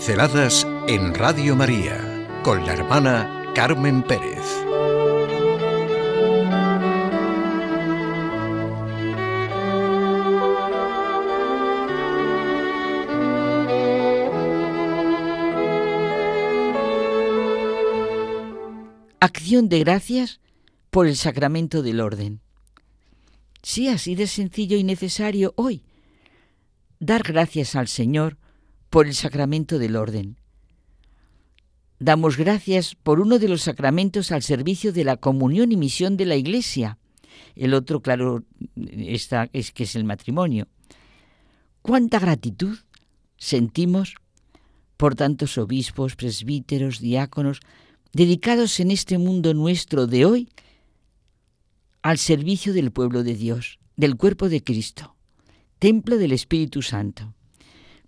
Pinceladas en Radio María con la hermana Carmen Pérez. Acción de gracias por el sacramento del orden. Sí, así de sencillo y necesario hoy. Dar gracias al Señor por el sacramento del orden. Damos gracias por uno de los sacramentos al servicio de la comunión y misión de la Iglesia. El otro, claro, está, es que es el matrimonio. ¿Cuánta gratitud sentimos por tantos obispos, presbíteros, diáconos, dedicados en este mundo nuestro de hoy al servicio del pueblo de Dios, del cuerpo de Cristo, templo del Espíritu Santo?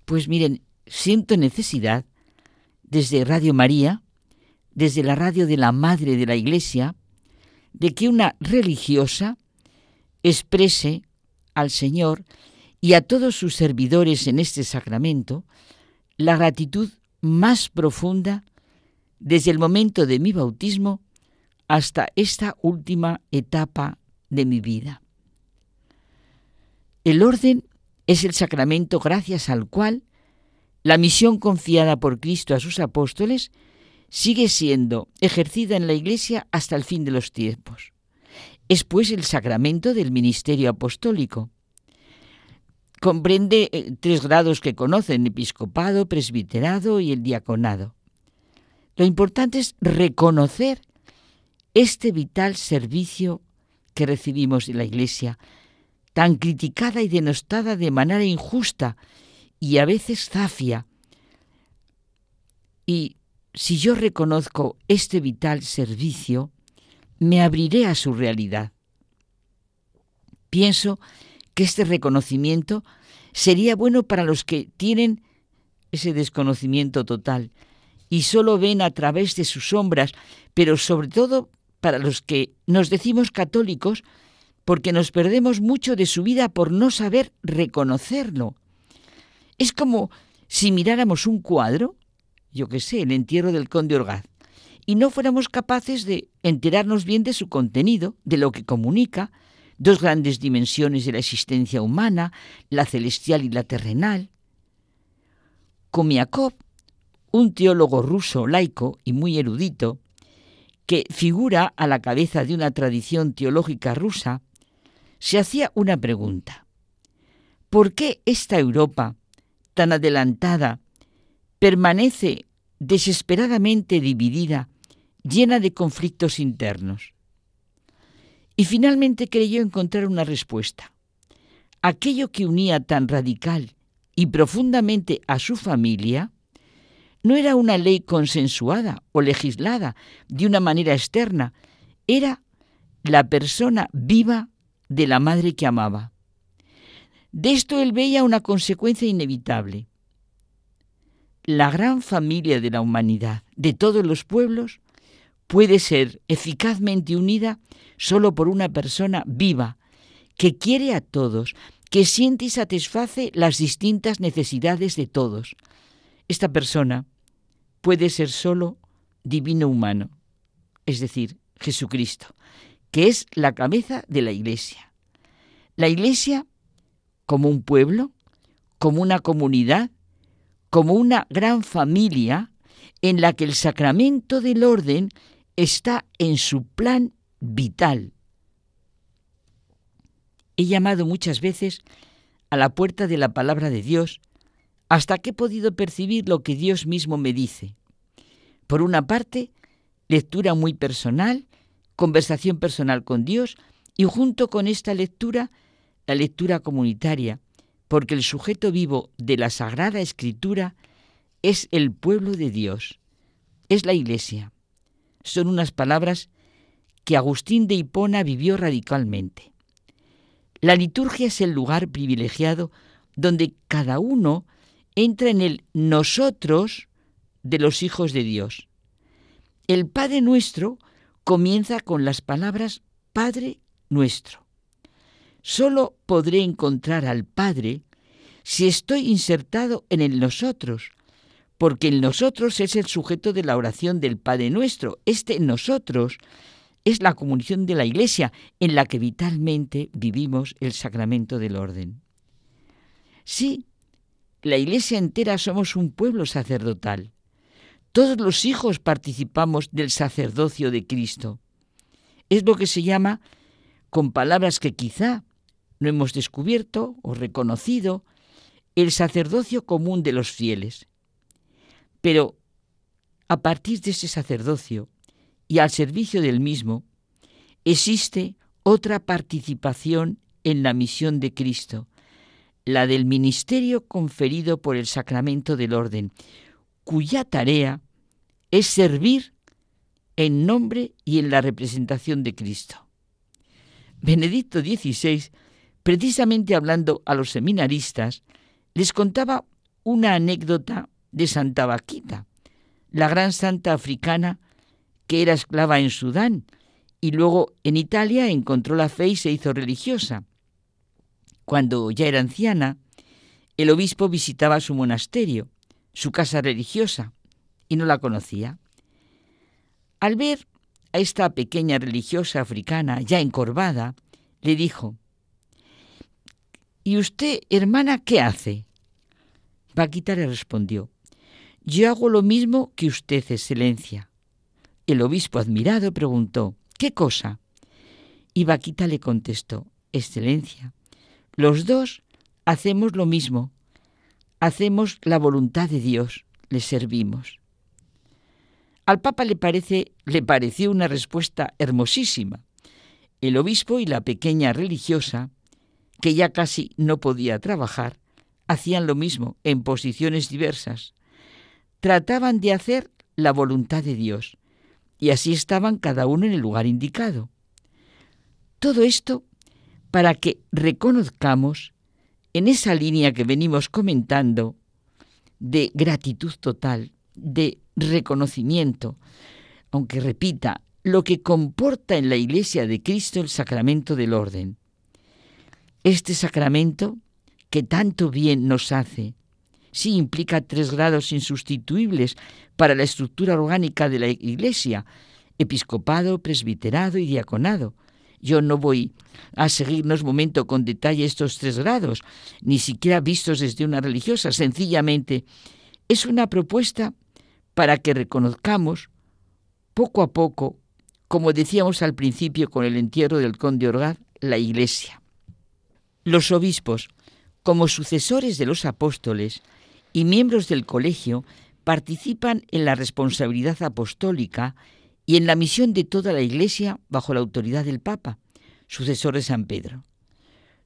Pues miren, siento necesidad, desde Radio María, desde la radio de la Madre de la Iglesia, de que una religiosa exprese al Señor y a todos sus servidores en este sacramento la gratitud más profunda desde el momento de mi bautismo hasta esta última etapa de mi vida. El orden es el sacramento gracias al cual la misión confiada por Cristo a sus apóstoles sigue siendo ejercida en la Iglesia hasta el fin de los tiempos. Es pues el sacramento del ministerio apostólico. Comprende eh, tres grados que conocen, episcopado, presbiterado y el diaconado. Lo importante es reconocer este vital servicio que recibimos de la Iglesia, tan criticada y denostada de manera injusta y a veces zafia. Y si yo reconozco este vital servicio, me abriré a su realidad. Pienso que este reconocimiento sería bueno para los que tienen ese desconocimiento total y solo ven a través de sus sombras, pero sobre todo para los que nos decimos católicos, porque nos perdemos mucho de su vida por no saber reconocerlo. Es como si miráramos un cuadro, yo qué sé, el entierro del conde Orgaz, y no fuéramos capaces de enterarnos bien de su contenido, de lo que comunica, dos grandes dimensiones de la existencia humana, la celestial y la terrenal. Komiakov, un teólogo ruso laico y muy erudito, que figura a la cabeza de una tradición teológica rusa, se hacía una pregunta. ¿Por qué esta Europa, tan adelantada, permanece desesperadamente dividida, llena de conflictos internos. Y finalmente creyó encontrar una respuesta. Aquello que unía tan radical y profundamente a su familia no era una ley consensuada o legislada de una manera externa, era la persona viva de la madre que amaba. De esto él veía una consecuencia inevitable. La gran familia de la humanidad, de todos los pueblos, puede ser eficazmente unida solo por una persona viva, que quiere a todos, que siente y satisface las distintas necesidades de todos. Esta persona puede ser solo divino humano, es decir, Jesucristo, que es la cabeza de la Iglesia. La Iglesia como un pueblo, como una comunidad, como una gran familia en la que el sacramento del orden está en su plan vital. He llamado muchas veces a la puerta de la palabra de Dios hasta que he podido percibir lo que Dios mismo me dice. Por una parte, lectura muy personal, conversación personal con Dios y junto con esta lectura la lectura comunitaria, porque el sujeto vivo de la Sagrada Escritura es el pueblo de Dios, es la Iglesia. Son unas palabras que Agustín de Hipona vivió radicalmente. La liturgia es el lugar privilegiado donde cada uno entra en el nosotros de los hijos de Dios. El Padre nuestro comienza con las palabras Padre nuestro. Solo podré encontrar al Padre si estoy insertado en el nosotros, porque el nosotros es el sujeto de la oración del Padre Nuestro. Este nosotros es la comunión de la Iglesia en la que vitalmente vivimos el sacramento del orden. Sí, la Iglesia entera somos un pueblo sacerdotal. Todos los hijos participamos del sacerdocio de Cristo. Es lo que se llama, con palabras que quizá no hemos descubierto o reconocido, el sacerdocio común de los fieles. Pero a partir de ese sacerdocio y al servicio del mismo, existe otra participación en la misión de Cristo, la del ministerio conferido por el sacramento del orden, cuya tarea es servir en nombre y en la representación de Cristo. Benedicto XVI, precisamente hablando a los seminaristas, les contaba una anécdota de Santa Vaquita, la gran santa africana que era esclava en Sudán y luego en Italia encontró la fe y se hizo religiosa. Cuando ya era anciana, el obispo visitaba su monasterio, su casa religiosa, y no la conocía. Al ver a esta pequeña religiosa africana ya encorvada, le dijo, ¿Y usted, hermana, qué hace? Vaquita le respondió, Yo hago lo mismo que usted, excelencia. El obispo, admirado, preguntó, ¿qué cosa? Y Vaquita le contestó, Excelencia, los dos hacemos lo mismo, hacemos la voluntad de Dios, le servimos. Al Papa le, parece, le pareció una respuesta hermosísima. El obispo y la pequeña religiosa, que ya casi no podía trabajar, hacían lo mismo en posiciones diversas. Trataban de hacer la voluntad de Dios y así estaban cada uno en el lugar indicado. Todo esto para que reconozcamos en esa línea que venimos comentando de gratitud total, de reconocimiento, aunque repita, lo que comporta en la Iglesia de Cristo el sacramento del orden. Este sacramento, que tanto bien nos hace, sí implica tres grados insustituibles para la estructura orgánica de la Iglesia, episcopado, presbiterado y diaconado. Yo no voy a seguirnos momento con detalle estos tres grados, ni siquiera vistos desde una religiosa, sencillamente es una propuesta para que reconozcamos poco a poco, como decíamos al principio con el entierro del conde Orgaz, la Iglesia. Los obispos, como sucesores de los apóstoles y miembros del colegio, participan en la responsabilidad apostólica y en la misión de toda la Iglesia bajo la autoridad del Papa, sucesor de San Pedro.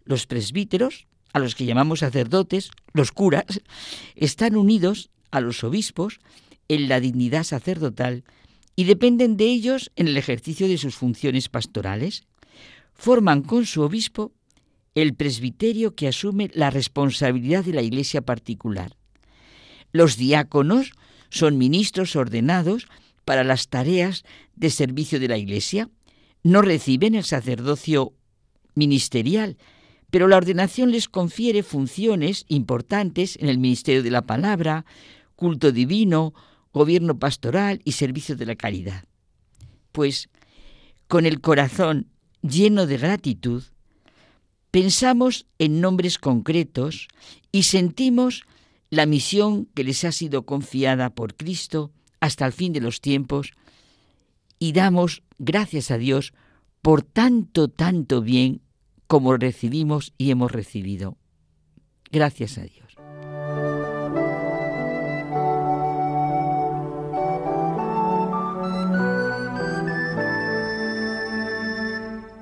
Los presbíteros, a los que llamamos sacerdotes, los curas, están unidos a los obispos en la dignidad sacerdotal y dependen de ellos en el ejercicio de sus funciones pastorales. Forman con su obispo el presbiterio que asume la responsabilidad de la iglesia particular. Los diáconos son ministros ordenados para las tareas de servicio de la iglesia. No reciben el sacerdocio ministerial, pero la ordenación les confiere funciones importantes en el ministerio de la palabra, culto divino, gobierno pastoral y servicio de la caridad. Pues con el corazón lleno de gratitud, pensamos en nombres concretos y sentimos la misión que les ha sido confiada por Cristo hasta el fin de los tiempos y damos gracias a Dios por tanto, tanto bien como recibimos y hemos recibido. Gracias a Dios.